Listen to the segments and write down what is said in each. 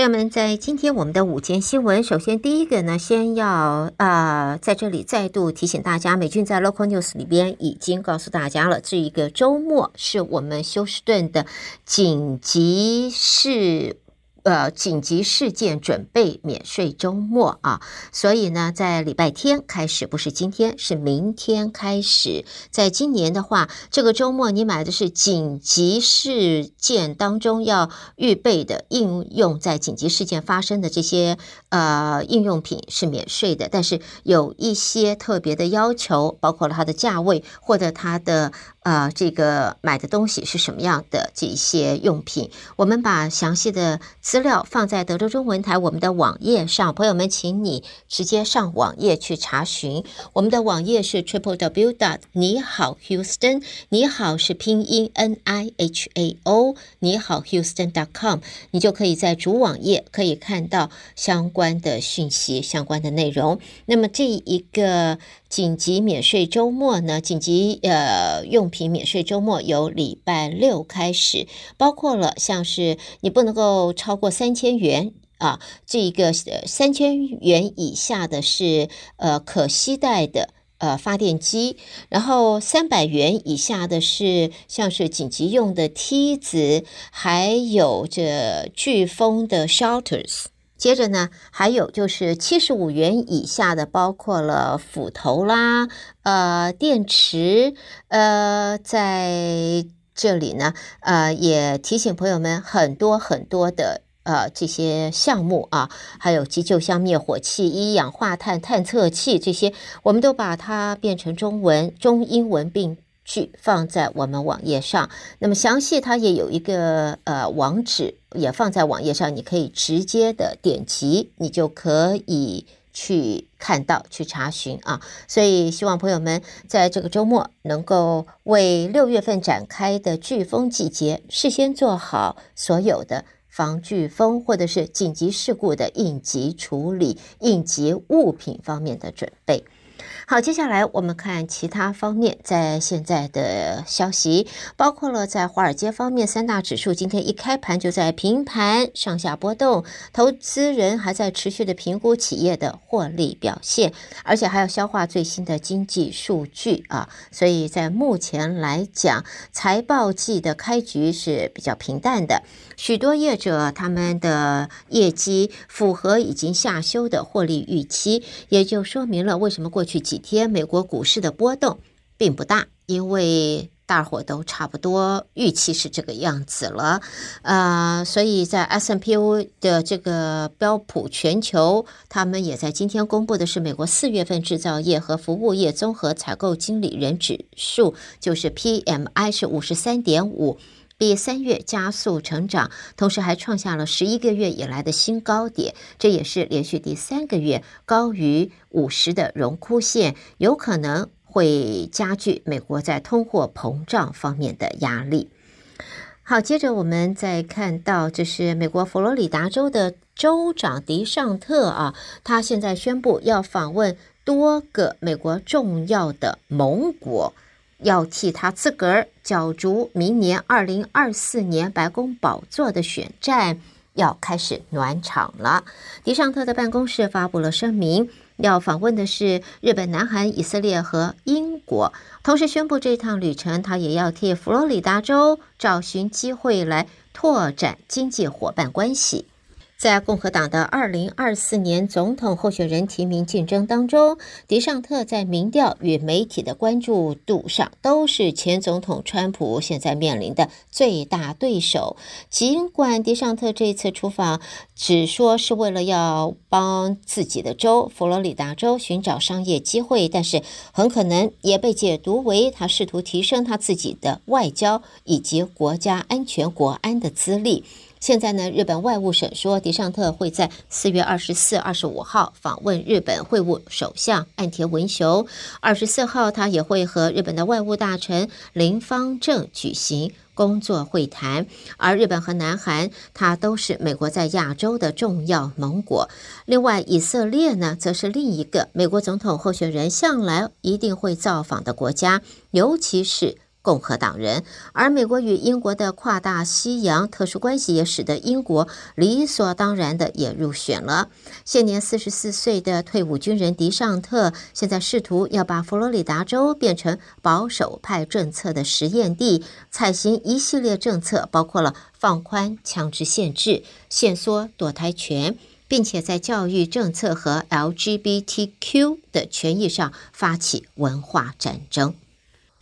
朋友们，在今天我们的午间新闻，首先第一个呢，先要啊、呃，在这里再度提醒大家，美军在 Local News 里边已经告诉大家了，这一个周末是我们休斯顿的紧急事。呃，紧急事件准备免税周末啊，所以呢，在礼拜天开始，不是今天，是明天开始。在今年的话，这个周末你买的是紧急事件当中要预备的应用，在紧急事件发生的这些呃应用品是免税的，但是有一些特别的要求，包括了它的价位或者它的。呃，这个买的东西是什么样的？这一些用品，我们把详细的资料放在德州中文台我们的网页上，朋友们，请你直接上网页去查询。我们的网页是 triple w dot 你好 Houston，你好是拼音 n i h a o，你好 Houston dot com，你就可以在主网页可以看到相关的讯息、相关的内容。那么这一个。紧急免税周末呢？紧急呃用品免税周末由礼拜六开始，包括了像是你不能够超过三千元啊，这一个三千元以下的是呃可携带的呃发电机，然后三百元以下的是像是紧急用的梯子，还有这飓风的 shelters。接着呢，还有就是七十五元以下的，包括了斧头啦，呃，电池，呃，在这里呢，呃，也提醒朋友们，很多很多的呃这些项目啊，还有急救箱、灭火器、一氧化碳探测器这些，我们都把它变成中文、中英文并。去放在我们网页上，那么详细它也有一个呃网址，也放在网页上，你可以直接的点击，你就可以去看到、去查询啊。所以希望朋友们在这个周末能够为六月份展开的飓风季节，事先做好所有的防飓风或者是紧急事故的应急处理、应急物品方面的准备。好，接下来我们看其他方面，在现在的消息，包括了在华尔街方面，三大指数今天一开盘就在平盘上下波动，投资人还在持续的评估企业的获利表现，而且还要消化最新的经济数据啊，所以在目前来讲，财报季的开局是比较平淡的，许多业者他们的业绩符合已经下修的获利预期，也就说明了为什么过去几天美国股市的波动并不大，因为大伙都差不多预期是这个样子了，呃，所以在 S P O 的这个标普全球，他们也在今天公布的是美国四月份制造业和服务业综合采购经理人指数，就是 PMI 是五十三点五。比三月加速成长，同时还创下了十一个月以来的新高点，这也是连续第三个月高于五十的荣枯线，有可能会加剧美国在通货膨胀方面的压力。好，接着我们再看到，这是美国佛罗里达州的州长迪尚特啊，他现在宣布要访问多个美国重要的盟国。要替他自个儿角逐明年二零二四年白宫宝座的选战，要开始暖场了。迪尚特的办公室发布了声明，要访问的是日本、南韩、以色列和英国，同时宣布这趟旅程他也要替佛罗里达州找寻机会来拓展经济伙伴关系。在共和党的二零二四年总统候选人提名竞争当中，迪尚特在民调与媒体的关注度上都是前总统川普现在面临的最大对手。尽管迪尚特这次出访只说是为了要帮自己的州佛罗里达州寻找商业机会，但是很可能也被解读为他试图提升他自己的外交以及国家安全国安的资历。现在呢，日本外务省说，迪尚特会在四月二十四、二十五号访问日本，会晤首相岸田文雄。二十四号，他也会和日本的外务大臣林芳正举行工作会谈。而日本和南韩，它都是美国在亚洲的重要盟国。另外，以色列呢，则是另一个美国总统候选人向来一定会造访的国家，尤其是。共和党人，而美国与英国的跨大西洋特殊关系也使得英国理所当然的也入选了。现年四十四岁的退伍军人迪尚特，现在试图要把佛罗里达州变成保守派政策的实验地，采行一系列政策，包括了放宽枪支限制、限缩堕胎权，并且在教育政策和 LGBTQ 的权益上发起文化战争。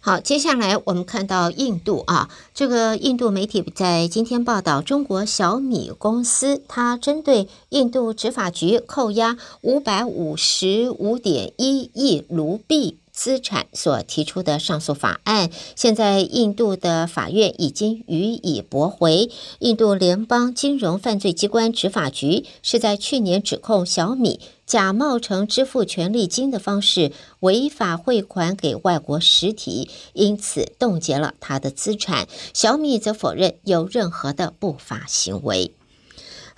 好，接下来我们看到印度啊，这个印度媒体在今天报道，中国小米公司它针对印度执法局扣押五百五十五点一亿卢币。资产所提出的上诉法案，现在印度的法院已经予以驳回。印度联邦金融犯罪机关执法局是在去年指控小米假冒成支付权利金的方式违法汇款给外国实体，因此冻结了他的资产。小米则否认有任何的不法行为。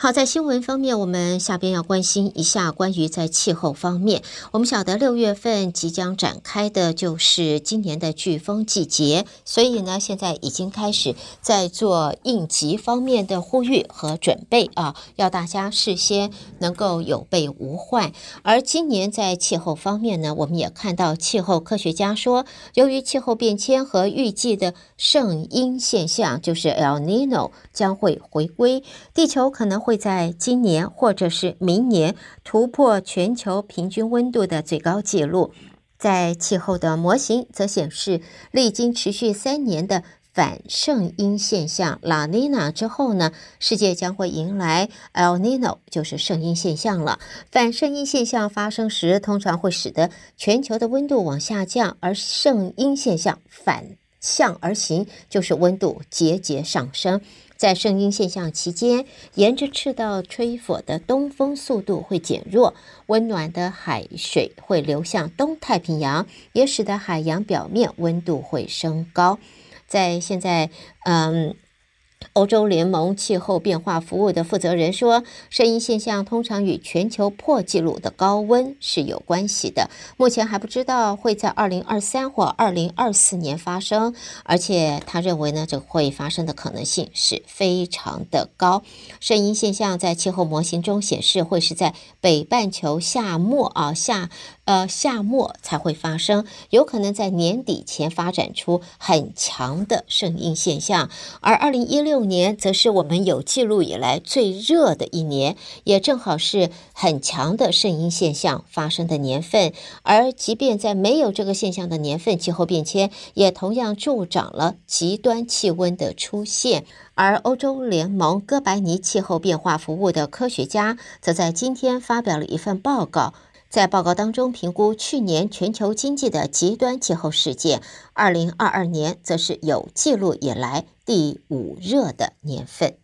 好，在新闻方面，我们下边要关心一下关于在气候方面。我们晓得六月份即将展开的就是今年的飓风季节，所以呢，现在已经开始在做应急方面的呼吁和准备啊，要大家事先能够有备无患。而今年在气候方面呢，我们也看到气候科学家说，由于气候变迁和预计的圣婴现象，就是 El Nino 将会回归，地球可能会。会在今年或者是明年突破全球平均温度的最高纪录。在气候的模型则显示，历经持续三年的反圣婴现象拉尼娜之后呢，世界将会迎来 El Nino，就是圣婴现象了。反圣婴现象发生时，通常会使得全球的温度往下降，而圣婴现象反向而行，就是温度节节上升。在圣婴现象期间，沿着赤道吹拂的东风速度会减弱，温暖的海水会流向东太平洋，也使得海洋表面温度会升高。在现在，嗯。欧洲联盟气候变化服务的负责人说，圣婴现象通常与全球破纪录的高温是有关系的。目前还不知道会在二零二三或二零二四年发生，而且他认为呢，这会发生的可能性是非常的高。圣婴现象在气候模型中显示，会是在北半球夏末啊夏。呃，夏末才会发生，有可能在年底前发展出很强的圣婴现象。而二零一六六年则是我们有记录以来最热的一年，也正好是很强的圣婴现象发生的年份。而即便在没有这个现象的年份，气候变迁也同样助长了极端气温的出现。而欧洲联盟哥白尼气候变化服务的科学家则在今天发表了一份报告。在报告当中，评估去年全球经济的极端气候事件，二零二二年则是有记录以来第五热的年份。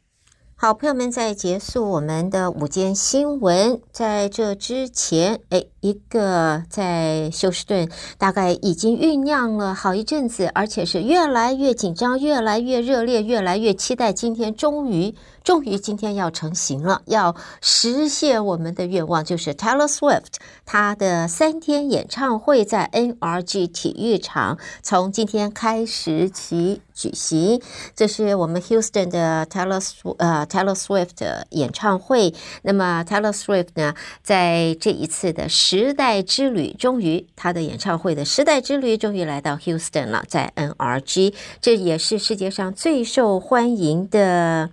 好，朋友们，在结束我们的午间新闻，在这之前，哎，一个在休斯顿大概已经酝酿了好一阵子，而且是越来越紧张、越来越热烈、越来越期待，今天终于。终于今天要成型了，要实现我们的愿望，就是 Taylor Swift 他的三天演唱会在 NRG 体育场从今天开始起举行。这是我们 Houston 的 Taylor 呃 Taylor Swift 的演唱会。那么 Taylor Swift 呢，在这一次的时代之旅，终于他的演唱会的时代之旅终于来到 Houston 了，在 NRG，这也是世界上最受欢迎的。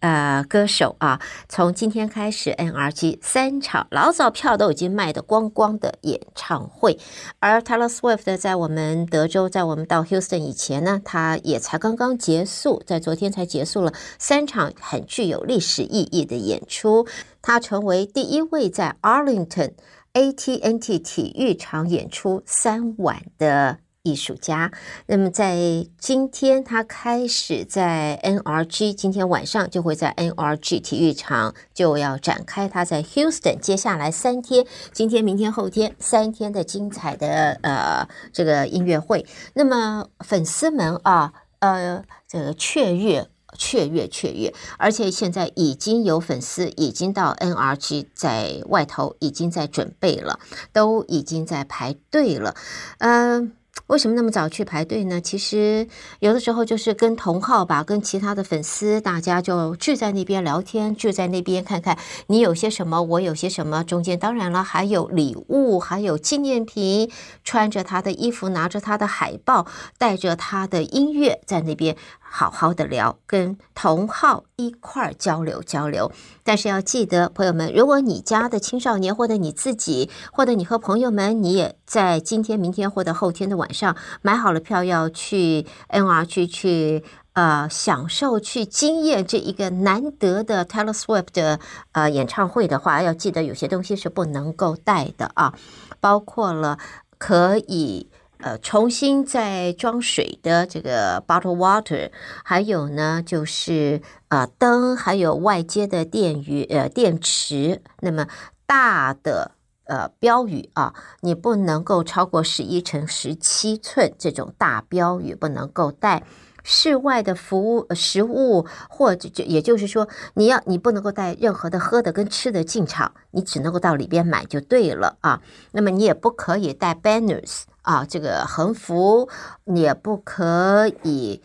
呃，歌手啊，从今天开始，NRG 三场老早票都已经卖得光光的演唱会，而 Taylor Swift 在我们德州，在我们到 Houston 以前呢，他也才刚刚结束，在昨天才结束了三场很具有历史意义的演出，他成为第一位在 Arlington AT&T 体育场演出三晚的。艺术家，那么在今天，他开始在 NRG，今天晚上就会在 NRG 体育场就要展开他在 Houston 接下来三天，今天、明天、后天三天的精彩的呃这个音乐会。那么粉丝们啊，呃，这个雀跃、雀跃、雀跃，而且现在已经有粉丝已经到 NRG 在外头已经在准备了，都已经在排队了，嗯、为什么那么早去排队呢？其实有的时候就是跟同号吧，跟其他的粉丝，大家就聚在那边聊天，聚在那边看看你有些什么，我有些什么。中间当然了，还有礼物，还有纪念品，穿着他的衣服，拿着他的海报，带着他的音乐，在那边。好好的聊，跟同好一块儿交流交流。但是要记得，朋友们，如果你家的青少年，或者你自己，或者你和朋友们，你也在今天、明天或者后天的晚上买好了票要去 NRG 去呃享受、去经验这一个难得的 Taylor Swift 的呃演唱会的话，要记得有些东西是不能够带的啊，包括了可以。呃，重新再装水的这个 bottle water，还有呢，就是呃灯，还有外接的电源呃电池。那么大的呃标语啊，你不能够超过十一乘十七寸这种大标语不能够带。室外的服务食物，或者就也就是说，你要你不能够带任何的喝的跟吃的进场，你只能够到里边买就对了啊。那么你也不可以带 banners。啊，这个横幅你也不可以，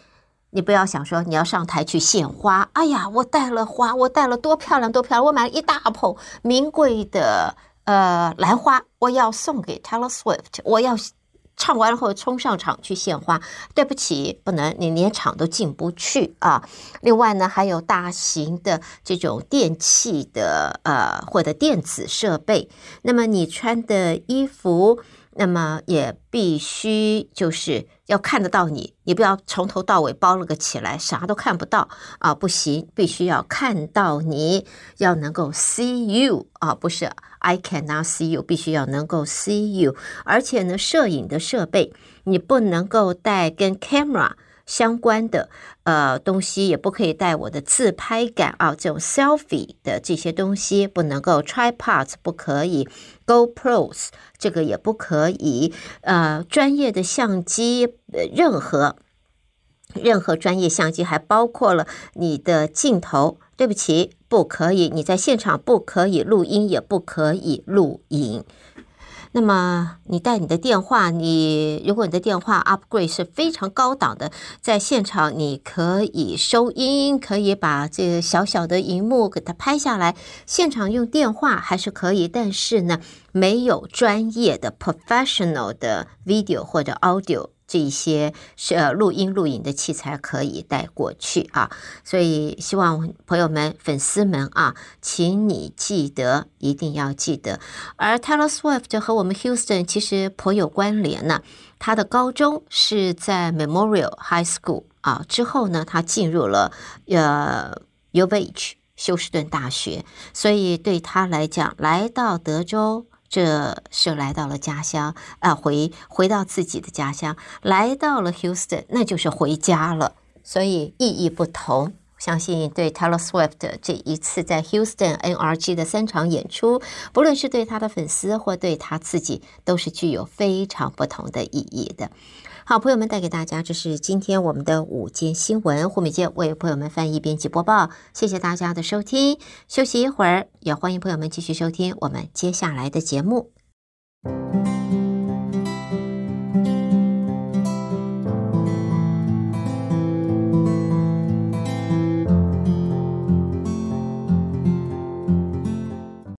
你不要想说你要上台去献花。哎呀，我带了花，我带了多漂亮多漂亮，我买了一大捧名贵的呃兰花，我要送给 Taylor Swift，我要唱完了后冲上场去献花。对不起，不能，你连场都进不去啊。另外呢，还有大型的这种电器的呃或者电子设备，那么你穿的衣服。那么也必须就是要看得到你，你不要从头到尾包了个起来，啥都看不到啊，不行，必须要看到你，要能够 see you 啊，不是 I cannot see you，必须要能够 see you，而且呢，摄影的设备你不能够带跟 camera。相关的呃东西也不可以带我的自拍杆啊，这种 selfie 的这些东西不能够，tripods 不可以，GoPros 这个也不可以，呃，专业的相机，任何任何专业相机还包括了你的镜头，对不起，不可以，你在现场不可以录音，也不可以录影。那么你带你的电话，你如果你的电话 upgrade 是非常高档的，在现场你可以收音，可以把这个小小的荧幕给它拍下来，现场用电话还是可以，但是呢，没有专业的 professional 的 video 或者 audio。这一些是录音录影的器材可以带过去啊，所以希望朋友们、粉丝们啊，请你记得，一定要记得。而 Taylor Swift 和我们 Houston 其实颇有关联呢。他的高中是在 Memorial High School 啊，之后呢，他进入了呃 U of H 休斯顿大学，所以对他来讲，来到德州。这是来到了家乡啊，回回到自己的家乡，来到了 Houston，那就是回家了，所以意义不同。相信对 Taylor Swift 这一次在 Houston NRG 的三场演出，不论是对他的粉丝或对他自己，都是具有非常不同的意义的。好，朋友们带给大家，这是今天我们的午间新闻。胡美健为朋友们翻译、编辑、播报。谢谢大家的收听，休息一会儿，也欢迎朋友们继续收听我们接下来的节目。